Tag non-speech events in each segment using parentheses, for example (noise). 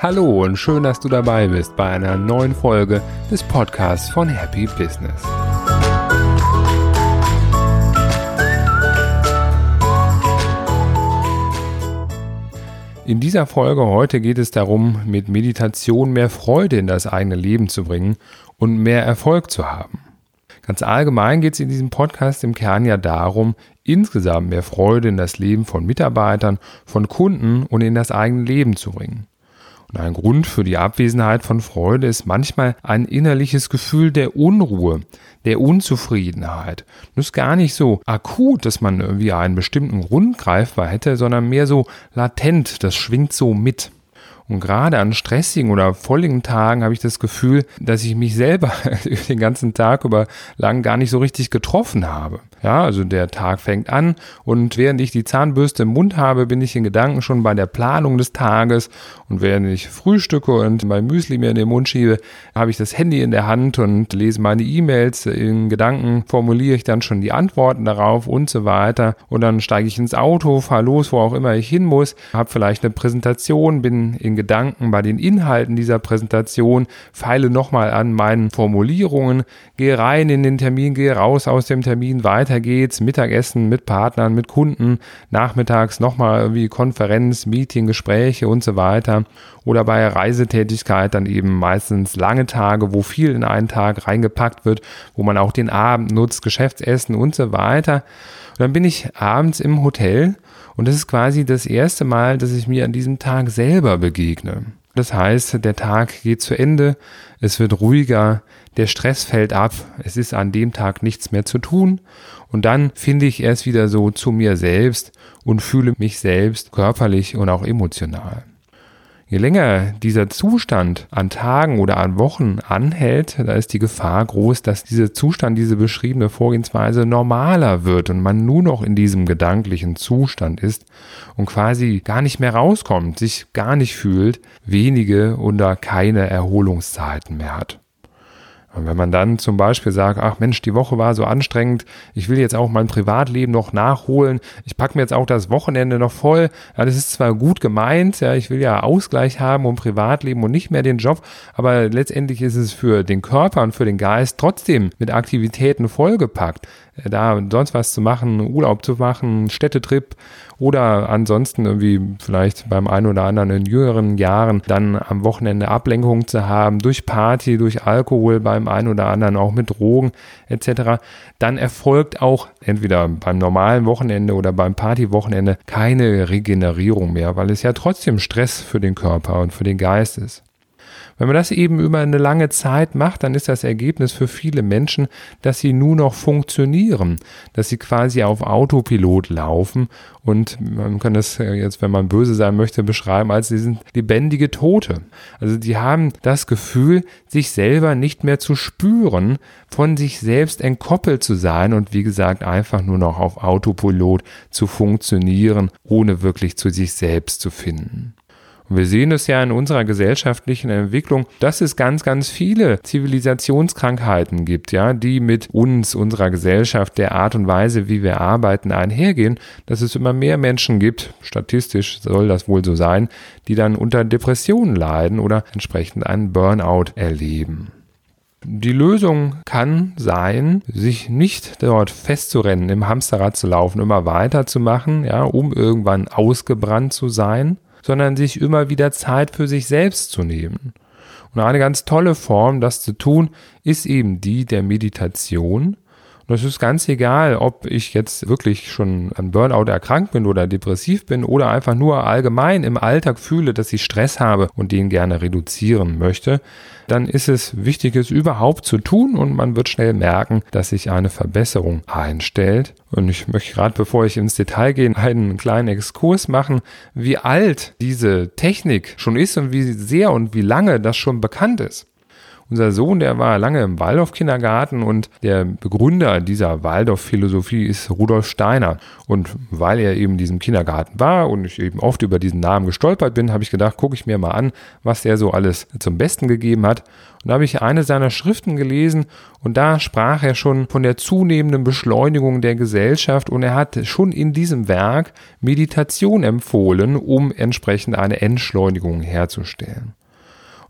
Hallo und schön, dass du dabei bist bei einer neuen Folge des Podcasts von Happy Business. In dieser Folge heute geht es darum, mit Meditation mehr Freude in das eigene Leben zu bringen und mehr Erfolg zu haben. Ganz allgemein geht es in diesem Podcast im Kern ja darum, insgesamt mehr Freude in das Leben von Mitarbeitern, von Kunden und in das eigene Leben zu bringen. Und ein Grund für die Abwesenheit von Freude ist manchmal ein innerliches Gefühl der Unruhe, der Unzufriedenheit. Das ist gar nicht so akut, dass man irgendwie einen bestimmten Grund greifbar hätte, sondern mehr so latent, das schwingt so mit. Und gerade an stressigen oder volligen Tagen habe ich das Gefühl, dass ich mich selber (laughs) den ganzen Tag über lang gar nicht so richtig getroffen habe. Ja, also der Tag fängt an und während ich die Zahnbürste im Mund habe, bin ich in Gedanken schon bei der Planung des Tages und während ich frühstücke und mein Müsli mir in den Mund schiebe, habe ich das Handy in der Hand und lese meine E-Mails. In Gedanken formuliere ich dann schon die Antworten darauf und so weiter und dann steige ich ins Auto, fahre los, wo auch immer ich hin muss, habe vielleicht eine Präsentation, bin in Gedanken bei den Inhalten dieser Präsentation, feile nochmal an meinen Formulierungen, gehe rein in den Termin, gehe raus aus dem Termin weiter weiter geht's, Mittagessen mit Partnern, mit Kunden, nachmittags nochmal irgendwie Konferenz, Meeting, Gespräche und so weiter. Oder bei Reisetätigkeit dann eben meistens lange Tage, wo viel in einen Tag reingepackt wird, wo man auch den Abend nutzt, Geschäftsessen und so weiter. Und dann bin ich abends im Hotel und das ist quasi das erste Mal, dass ich mir an diesem Tag selber begegne. Das heißt, der Tag geht zu Ende, es wird ruhiger, der Stress fällt ab, es ist an dem Tag nichts mehr zu tun. Und dann finde ich erst wieder so zu mir selbst und fühle mich selbst körperlich und auch emotional. Je länger dieser Zustand an Tagen oder an Wochen anhält, da ist die Gefahr groß, dass dieser Zustand, diese beschriebene Vorgehensweise normaler wird und man nur noch in diesem gedanklichen Zustand ist und quasi gar nicht mehr rauskommt, sich gar nicht fühlt, wenige oder keine Erholungszeiten mehr hat. Und wenn man dann zum Beispiel sagt, ach Mensch, die Woche war so anstrengend, ich will jetzt auch mein Privatleben noch nachholen, ich packe mir jetzt auch das Wochenende noch voll, ja, das ist zwar gut gemeint, ja, ich will ja Ausgleich haben und Privatleben und nicht mehr den Job, aber letztendlich ist es für den Körper und für den Geist trotzdem mit Aktivitäten vollgepackt da sonst was zu machen, Urlaub zu machen, Städtetrip oder ansonsten irgendwie vielleicht beim einen oder anderen in jüngeren Jahren dann am Wochenende Ablenkung zu haben durch Party, durch Alkohol, beim einen oder anderen auch mit Drogen etc., dann erfolgt auch entweder beim normalen Wochenende oder beim Partywochenende keine Regenerierung mehr, weil es ja trotzdem Stress für den Körper und für den Geist ist. Wenn man das eben über eine lange Zeit macht, dann ist das Ergebnis für viele Menschen, dass sie nur noch funktionieren, dass sie quasi auf Autopilot laufen und man kann das jetzt, wenn man böse sein möchte, beschreiben als sie sind lebendige Tote. Also die haben das Gefühl, sich selber nicht mehr zu spüren, von sich selbst entkoppelt zu sein und wie gesagt einfach nur noch auf Autopilot zu funktionieren, ohne wirklich zu sich selbst zu finden. Wir sehen es ja in unserer gesellschaftlichen Entwicklung, dass es ganz, ganz viele Zivilisationskrankheiten gibt, ja, die mit uns, unserer Gesellschaft, der Art und Weise, wie wir arbeiten, einhergehen, dass es immer mehr Menschen gibt, statistisch soll das wohl so sein, die dann unter Depressionen leiden oder entsprechend einen Burnout erleben. Die Lösung kann sein, sich nicht dort festzurennen, im Hamsterrad zu laufen, immer weiterzumachen, ja, um irgendwann ausgebrannt zu sein, sondern sich immer wieder Zeit für sich selbst zu nehmen. Und eine ganz tolle Form, das zu tun, ist eben die der Meditation. Und es ist ganz egal, ob ich jetzt wirklich schon an Burnout erkrankt bin oder depressiv bin oder einfach nur allgemein im Alltag fühle, dass ich Stress habe und den gerne reduzieren möchte dann ist es wichtig, es überhaupt zu tun und man wird schnell merken, dass sich eine Verbesserung einstellt. Und ich möchte gerade, bevor ich ins Detail gehe, einen kleinen Exkurs machen, wie alt diese Technik schon ist und wie sehr und wie lange das schon bekannt ist. Unser Sohn, der war lange im Waldorf-Kindergarten und der Begründer dieser Waldorf-Philosophie ist Rudolf Steiner. Und weil er eben in diesem Kindergarten war und ich eben oft über diesen Namen gestolpert bin, habe ich gedacht, gucke ich mir mal an, was der so alles zum Besten gegeben hat. Und da habe ich eine seiner Schriften gelesen und da sprach er schon von der zunehmenden Beschleunigung der Gesellschaft und er hat schon in diesem Werk Meditation empfohlen, um entsprechend eine Entschleunigung herzustellen.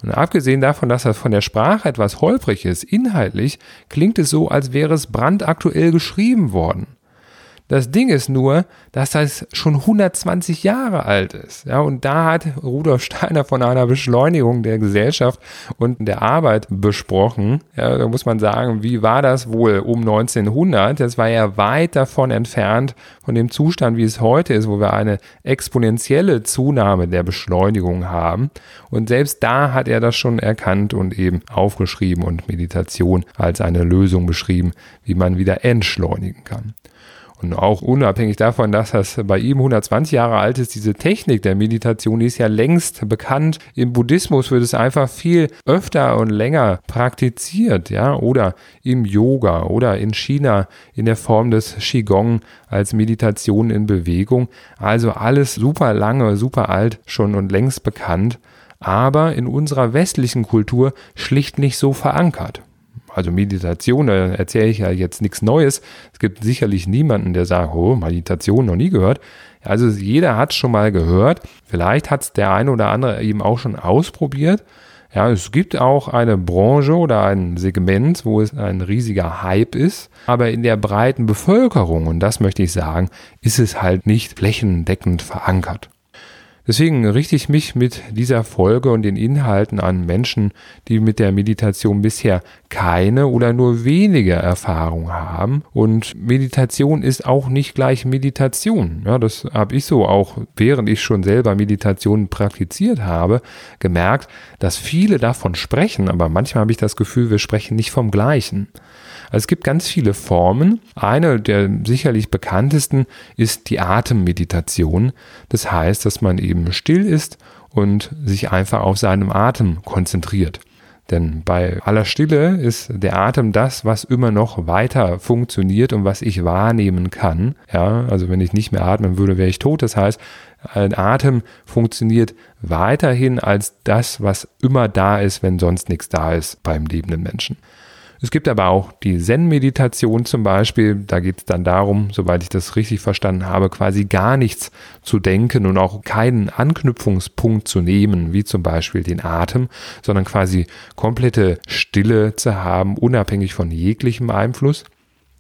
Und abgesehen davon, dass das von der Sprache etwas holprig ist, inhaltlich klingt es so, als wäre es brandaktuell geschrieben worden. Das Ding ist nur, dass das schon 120 Jahre alt ist. Ja, und da hat Rudolf Steiner von einer Beschleunigung der Gesellschaft und der Arbeit besprochen. Ja, da muss man sagen, wie war das wohl um 1900? Das war ja weit davon entfernt von dem Zustand, wie es heute ist, wo wir eine exponentielle Zunahme der Beschleunigung haben. Und selbst da hat er das schon erkannt und eben aufgeschrieben und Meditation als eine Lösung beschrieben, wie man wieder entschleunigen kann. Und auch unabhängig davon, dass das bei ihm 120 Jahre alt ist, diese Technik der Meditation, die ist ja längst bekannt. Im Buddhismus wird es einfach viel öfter und länger praktiziert, ja, oder im Yoga oder in China in der Form des Qigong als Meditation in Bewegung. Also alles super lange, super alt schon und längst bekannt, aber in unserer westlichen Kultur schlicht nicht so verankert also Meditation, da erzähle ich ja jetzt nichts Neues. Es gibt sicherlich niemanden, der sagt, oh, Meditation noch nie gehört. Also jeder hat schon mal gehört. Vielleicht hat es der eine oder andere eben auch schon ausprobiert. Ja, es gibt auch eine Branche oder ein Segment, wo es ein riesiger Hype ist, aber in der breiten Bevölkerung, und das möchte ich sagen, ist es halt nicht flächendeckend verankert. Deswegen richte ich mich mit dieser Folge und den Inhalten an Menschen, die mit der Meditation bisher keine oder nur wenige Erfahrung haben. Und Meditation ist auch nicht gleich Meditation. Ja, das habe ich so auch, während ich schon selber Meditation praktiziert habe, gemerkt, dass viele davon sprechen, aber manchmal habe ich das Gefühl, wir sprechen nicht vom Gleichen. Also es gibt ganz viele Formen. Eine der sicherlich bekanntesten ist die Atemmeditation. Das heißt, dass man eben still ist und sich einfach auf seinem Atem konzentriert. Denn bei aller Stille ist der Atem das, was immer noch weiter funktioniert und was ich wahrnehmen kann. Ja, also wenn ich nicht mehr atmen würde, wäre ich tot. Das heißt, ein Atem funktioniert weiterhin als das, was immer da ist, wenn sonst nichts da ist beim lebenden Menschen. Es gibt aber auch die Zen-Meditation zum Beispiel. Da geht es dann darum, soweit ich das richtig verstanden habe, quasi gar nichts zu denken und auch keinen Anknüpfungspunkt zu nehmen, wie zum Beispiel den Atem, sondern quasi komplette Stille zu haben, unabhängig von jeglichem Einfluss.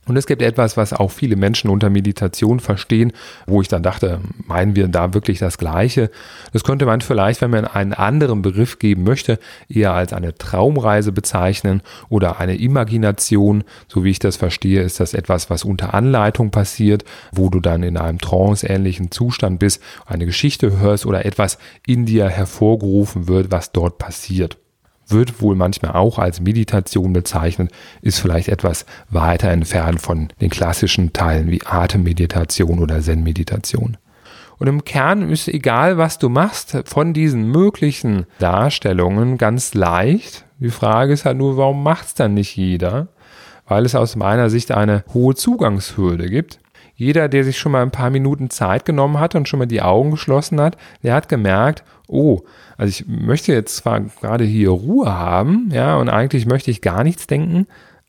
Und es gibt etwas, was auch viele Menschen unter Meditation verstehen, wo ich dann dachte, meinen wir da wirklich das Gleiche? Das könnte man vielleicht, wenn man einen anderen Begriff geben möchte, eher als eine Traumreise bezeichnen oder eine Imagination. So wie ich das verstehe, ist das etwas, was unter Anleitung passiert, wo du dann in einem tranceähnlichen Zustand bist, eine Geschichte hörst oder etwas in dir hervorgerufen wird, was dort passiert wird wohl manchmal auch als Meditation bezeichnet, ist vielleicht etwas weiter entfernt von den klassischen Teilen wie Atemmeditation oder Zen-Meditation. Und im Kern ist egal, was du machst, von diesen möglichen Darstellungen ganz leicht. Die Frage ist halt nur, warum macht es dann nicht jeder? Weil es aus meiner Sicht eine hohe Zugangshürde gibt. Jeder, der sich schon mal ein paar Minuten Zeit genommen hat und schon mal die Augen geschlossen hat, der hat gemerkt, oh, also ich möchte jetzt zwar gerade hier Ruhe haben, ja, und eigentlich möchte ich gar nichts denken,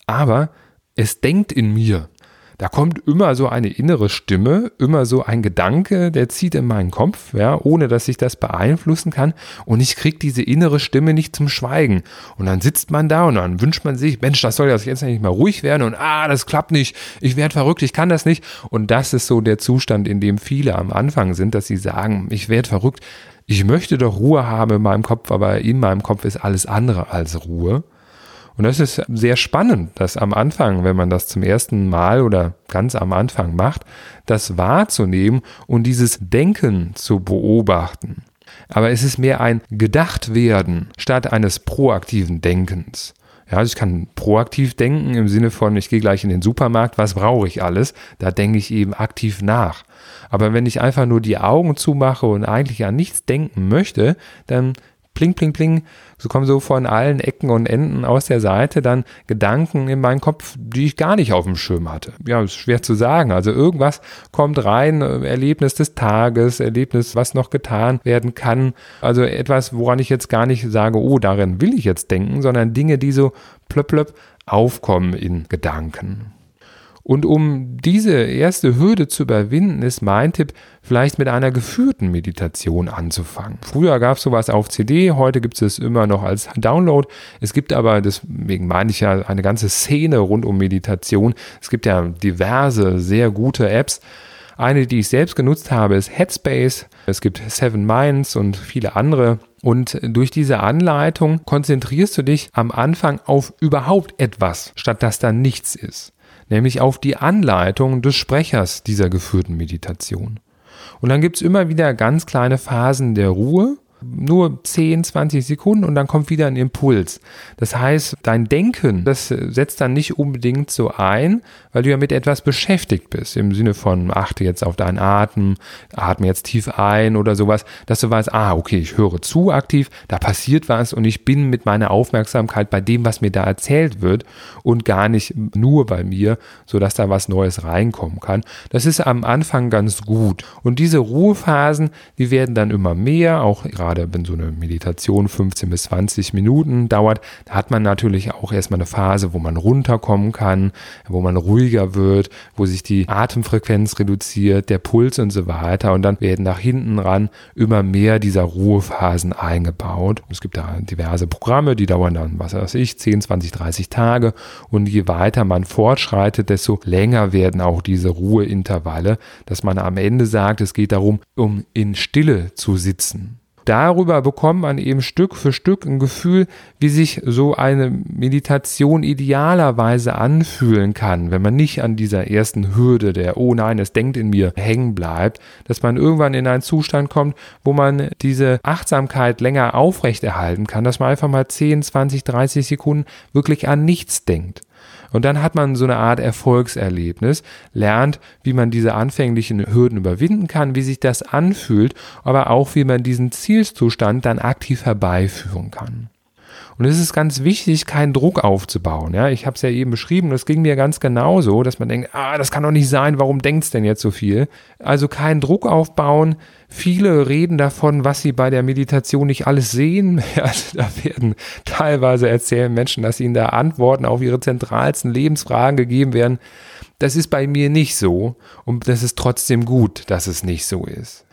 aber es denkt in mir. Da kommt immer so eine innere Stimme, immer so ein Gedanke, der zieht in meinen Kopf, ja, ohne dass ich das beeinflussen kann. Und ich kriege diese innere Stimme nicht zum Schweigen. Und dann sitzt man da und dann wünscht man sich, Mensch, das soll ja jetzt nicht mal ruhig werden und ah, das klappt nicht, ich werde verrückt, ich kann das nicht. Und das ist so der Zustand, in dem viele am Anfang sind, dass sie sagen, ich werde verrückt, ich möchte doch Ruhe haben in meinem Kopf, aber in meinem Kopf ist alles andere als Ruhe. Und das ist sehr spannend, dass am Anfang, wenn man das zum ersten Mal oder ganz am Anfang macht, das wahrzunehmen und dieses Denken zu beobachten. Aber es ist mehr ein Gedachtwerden statt eines proaktiven Denkens. Ja, also ich kann proaktiv denken im Sinne von, ich gehe gleich in den Supermarkt, was brauche ich alles? Da denke ich eben aktiv nach. Aber wenn ich einfach nur die Augen zumache und eigentlich an nichts denken möchte, dann pling, pling, pling, so kommen so von allen Ecken und Enden aus der Seite dann Gedanken in meinen Kopf, die ich gar nicht auf dem Schirm hatte. Ja, ist schwer zu sagen. Also irgendwas kommt rein, Erlebnis des Tages, Erlebnis, was noch getan werden kann. Also etwas, woran ich jetzt gar nicht sage, oh, darin will ich jetzt denken, sondern Dinge, die so plöpp, plöpp aufkommen in Gedanken. Und um diese erste Hürde zu überwinden, ist mein Tipp, vielleicht mit einer geführten Meditation anzufangen. Früher gab es sowas auf CD, heute gibt es es immer noch als Download. Es gibt aber, deswegen meine ich ja, eine ganze Szene rund um Meditation. Es gibt ja diverse, sehr gute Apps. Eine, die ich selbst genutzt habe, ist Headspace. Es gibt Seven Minds und viele andere. Und durch diese Anleitung konzentrierst du dich am Anfang auf überhaupt etwas, statt dass da nichts ist nämlich auf die Anleitung des Sprechers dieser geführten Meditation. Und dann gibt es immer wieder ganz kleine Phasen der Ruhe, nur 10, 20 Sekunden und dann kommt wieder ein Impuls. Das heißt, dein Denken, das setzt dann nicht unbedingt so ein, weil du ja mit etwas beschäftigt bist. Im Sinne von, achte jetzt auf deinen Atem, atme jetzt tief ein oder sowas, dass du weißt, ah, okay, ich höre zu aktiv, da passiert was und ich bin mit meiner Aufmerksamkeit bei dem, was mir da erzählt wird und gar nicht nur bei mir, sodass da was Neues reinkommen kann. Das ist am Anfang ganz gut. Und diese Ruhephasen, die werden dann immer mehr, auch gerade gerade wenn so eine Meditation 15 bis 20 Minuten dauert, da hat man natürlich auch erstmal eine Phase, wo man runterkommen kann, wo man ruhiger wird, wo sich die Atemfrequenz reduziert, der Puls und so weiter. Und dann werden nach hinten ran immer mehr dieser Ruhephasen eingebaut. Es gibt da diverse Programme, die dauern dann, was weiß ich, 10, 20, 30 Tage. Und je weiter man fortschreitet, desto länger werden auch diese Ruheintervalle, dass man am Ende sagt, es geht darum, um in Stille zu sitzen darüber bekommt man eben Stück für Stück ein Gefühl, wie sich so eine Meditation idealerweise anfühlen kann, wenn man nicht an dieser ersten Hürde der, oh nein, es denkt in mir, hängen bleibt, dass man irgendwann in einen Zustand kommt, wo man diese Achtsamkeit länger aufrechterhalten kann, dass man einfach mal 10, 20, 30 Sekunden wirklich an nichts denkt. Und dann hat man so eine Art Erfolgserlebnis, lernt, wie man diese anfänglichen Hürden überwinden kann, wie sich das anfühlt, aber auch, wie man diesen Zielzustand dann aktiv herbeiführen kann. Und es ist ganz wichtig, keinen Druck aufzubauen. Ja, ich habe es ja eben beschrieben, das ging mir ganz genauso, dass man denkt, ah, das kann doch nicht sein, warum denkst denn jetzt so viel? Also keinen Druck aufbauen. Viele reden davon, was sie bei der Meditation nicht alles sehen. (laughs) Also da werden teilweise erzählen Menschen, dass ihnen da Antworten auf ihre zentralsten Lebensfragen gegeben werden. Das ist bei mir nicht so und das ist trotzdem gut, dass es nicht so ist.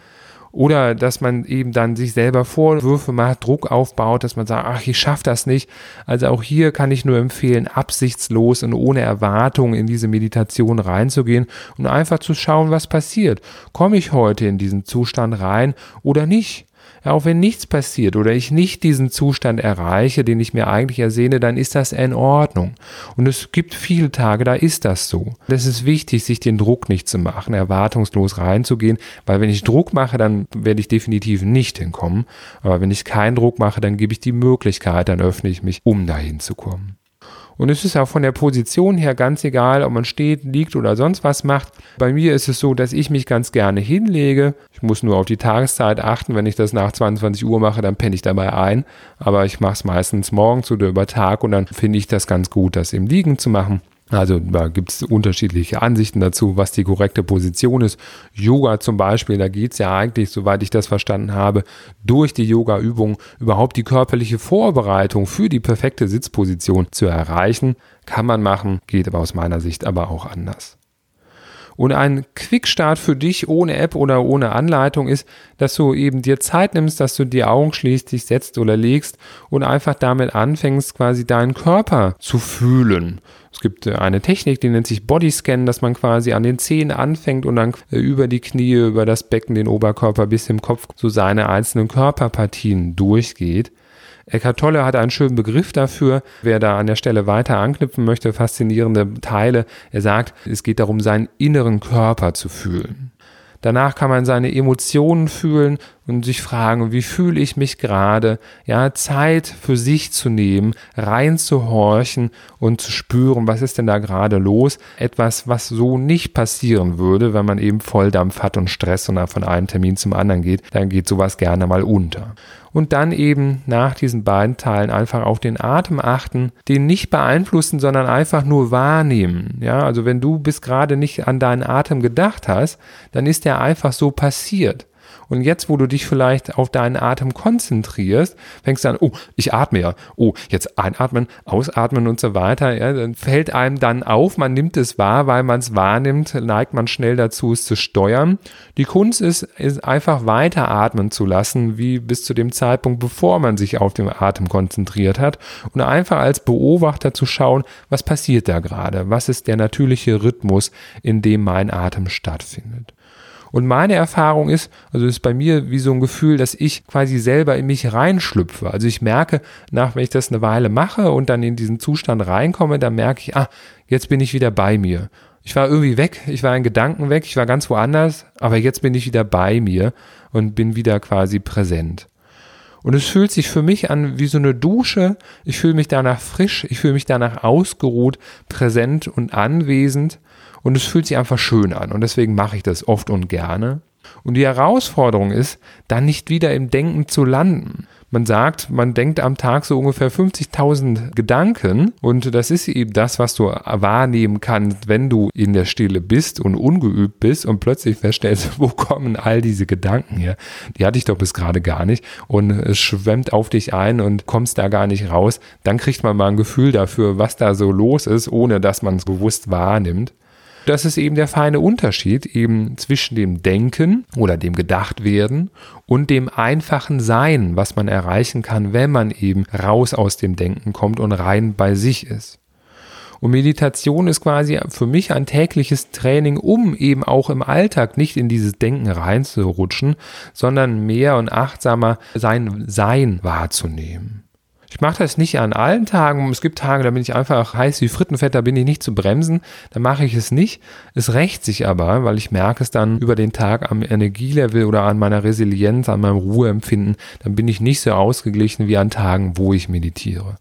Oder dass man eben dann sich selber Vorwürfe macht, Druck aufbaut, dass man sagt, ach, ich schaffe das nicht. Also auch hier kann ich nur empfehlen, absichtslos und ohne Erwartung in diese Meditation reinzugehen und einfach zu schauen, was passiert. Komme ich heute in diesen Zustand rein oder nicht? Auch wenn nichts passiert oder ich nicht diesen Zustand erreiche, den ich mir eigentlich ersehne, dann ist das in Ordnung. Und es gibt viele Tage, da ist das so. Es ist wichtig, sich den Druck nicht zu machen, erwartungslos reinzugehen, weil wenn ich Druck mache, dann werde ich definitiv nicht hinkommen. Aber wenn ich keinen Druck mache, dann gebe ich die Möglichkeit, dann öffne ich mich, um dahin zu kommen. Und es ist auch von der Position her ganz egal, ob man steht, liegt oder sonst was macht. Bei mir ist es so, dass ich mich ganz gerne hinlege. Ich muss nur auf die Tageszeit achten. Wenn ich das nach 22 Uhr mache, dann penne ich dabei ein. Aber ich mache es meistens morgens oder über Tag und dann finde ich das ganz gut, das im Liegen zu machen. Also da gibt es unterschiedliche Ansichten dazu, was die korrekte Position ist. Yoga zum Beispiel, da geht es ja eigentlich, soweit ich das verstanden habe, durch die Yoga-Übung überhaupt die körperliche Vorbereitung für die perfekte Sitzposition zu erreichen. Kann man machen, geht aber aus meiner Sicht aber auch anders. Und ein Quickstart für dich ohne App oder ohne Anleitung ist, dass du eben dir Zeit nimmst, dass du die Augen schließt, dich setzt oder legst und einfach damit anfängst, quasi deinen Körper zu fühlen. Es gibt äh, eine Technik, die nennt sich Bodyscan, dass man quasi an den Zehen anfängt und dann äh, über die Knie, über das Becken, den Oberkörper bis im Kopf so seine einzelnen Körperpartien durchgeht. Eckhart Tolle hat einen schönen Begriff dafür. Wer da an der Stelle weiter anknüpfen möchte, faszinierende Teile. Er sagt, es geht darum, seinen inneren Körper zu fühlen. Danach kann man seine Emotionen fühlen und sich fragen, wie fühle ich mich gerade? Ja, Zeit für sich zu nehmen, reinzuhorchen und zu spüren, was ist denn da gerade los? Etwas, was so nicht passieren würde, wenn man eben Volldampf hat und Stress und dann von einem Termin zum anderen geht, dann geht sowas gerne mal unter. Und dann eben nach diesen beiden Teilen einfach auf den Atem achten, den nicht beeinflussen, sondern einfach nur wahrnehmen. Ja, also wenn du bis gerade nicht an deinen Atem gedacht hast, dann ist der einfach so passiert. Und jetzt, wo du dich vielleicht auf deinen Atem konzentrierst, fängst du an, oh, ich atme ja, oh, jetzt einatmen, ausatmen und so weiter. Ja, dann fällt einem dann auf, man nimmt es wahr, weil man es wahrnimmt, neigt man schnell dazu, es zu steuern. Die Kunst ist, ist einfach weiter atmen zu lassen, wie bis zu dem Zeitpunkt, bevor man sich auf den Atem konzentriert hat und einfach als Beobachter zu schauen, was passiert da gerade, was ist der natürliche Rhythmus, in dem mein Atem stattfindet. Und meine Erfahrung ist, also ist bei mir wie so ein Gefühl, dass ich quasi selber in mich reinschlüpfe. Also ich merke, nach wenn ich das eine Weile mache und dann in diesen Zustand reinkomme, dann merke ich, ah, jetzt bin ich wieder bei mir. Ich war irgendwie weg, ich war in Gedanken weg, ich war ganz woanders, aber jetzt bin ich wieder bei mir und bin wieder quasi präsent. Und es fühlt sich für mich an wie so eine Dusche. Ich fühle mich danach frisch, ich fühle mich danach ausgeruht, präsent und anwesend. Und es fühlt sich einfach schön an. Und deswegen mache ich das oft und gerne. Und die Herausforderung ist, dann nicht wieder im Denken zu landen. Man sagt, man denkt am Tag so ungefähr 50.000 Gedanken und das ist eben das, was du wahrnehmen kannst, wenn du in der Stille bist und ungeübt bist und plötzlich feststellst, (laughs) wo kommen all diese Gedanken her? Die hatte ich doch bis gerade gar nicht und es schwemmt auf dich ein und kommst da gar nicht raus. Dann kriegt man mal ein Gefühl dafür, was da so los ist, ohne dass man es bewusst wahrnimmt. Das ist eben der feine Unterschied eben zwischen dem Denken oder dem Gedachtwerden und dem einfachen Sein, was man erreichen kann, wenn man eben raus aus dem Denken kommt und rein bei sich ist. Und Meditation ist quasi für mich ein tägliches Training, um eben auch im Alltag nicht in dieses Denken reinzurutschen, sondern mehr und achtsamer sein Sein wahrzunehmen. Ich mache das nicht an allen Tagen. Es gibt Tage, da bin ich einfach heiß wie Frittenfett, da bin ich nicht zu bremsen. Da mache ich es nicht. Es rächt sich aber, weil ich merke es dann über den Tag am Energielevel oder an meiner Resilienz, an meinem Ruheempfinden. Dann bin ich nicht so ausgeglichen wie an Tagen, wo ich meditiere.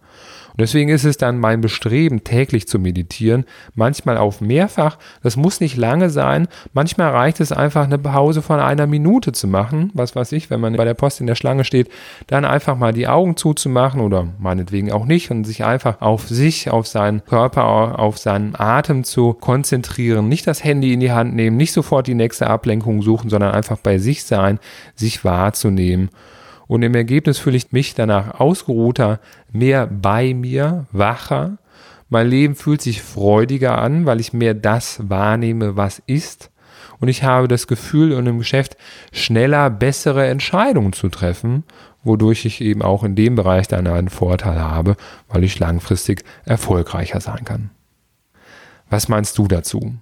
Und deswegen ist es dann mein Bestreben, täglich zu meditieren, manchmal auf mehrfach. Das muss nicht lange sein. Manchmal reicht es einfach, eine Pause von einer Minute zu machen. Was weiß ich, wenn man bei der Post in der Schlange steht, dann einfach mal die Augen zuzumachen oder meinetwegen auch nicht und sich einfach auf sich, auf seinen Körper, auf seinen Atem zu konzentrieren. Nicht das Handy in die Hand nehmen, nicht sofort die nächste Ablenkung suchen, sondern einfach bei sich sein, sich wahrzunehmen und im Ergebnis fühle ich mich danach ausgeruhter, mehr bei mir, wacher. Mein Leben fühlt sich freudiger an, weil ich mehr das wahrnehme, was ist. Und ich habe das Gefühl, in einem Geschäft schneller bessere Entscheidungen zu treffen, wodurch ich eben auch in dem Bereich dann einen Vorteil habe, weil ich langfristig erfolgreicher sein kann. Was meinst du dazu?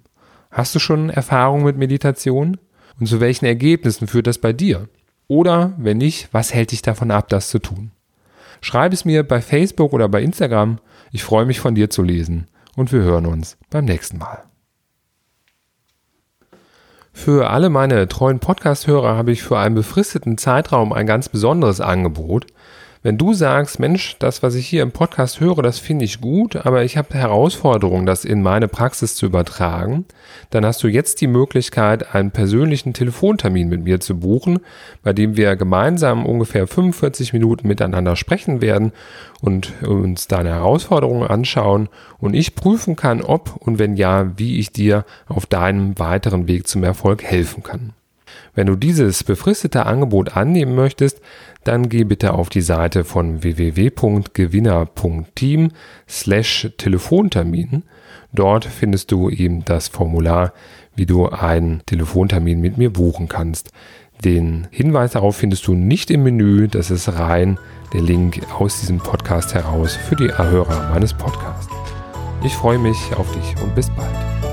Hast du schon Erfahrung mit Meditation? Und zu welchen Ergebnissen führt das bei dir? Oder wenn nicht, was hält dich davon ab, das zu tun? Schreib es mir bei Facebook oder bei Instagram. Ich freue mich von dir zu lesen und wir hören uns beim nächsten Mal. Für alle meine treuen Podcast-Hörer habe ich für einen befristeten Zeitraum ein ganz besonderes Angebot. Wenn du sagst, Mensch, das, was ich hier im Podcast höre, das finde ich gut, aber ich habe Herausforderungen, das in meine Praxis zu übertragen, dann hast du jetzt die Möglichkeit, einen persönlichen Telefontermin mit mir zu buchen, bei dem wir gemeinsam ungefähr 45 Minuten miteinander sprechen werden und uns deine Herausforderungen anschauen und ich prüfen kann, ob und wenn ja, wie ich dir auf deinem weiteren Weg zum Erfolg helfen kann. Wenn du dieses befristete Angebot annehmen möchtest, dann geh bitte auf die Seite von www.gewinner.team slash Telefontermin. Dort findest du eben das Formular, wie du einen Telefontermin mit mir buchen kannst. Den Hinweis darauf findest du nicht im Menü, das ist rein der Link aus diesem Podcast heraus für die Hörer meines Podcasts. Ich freue mich auf dich und bis bald.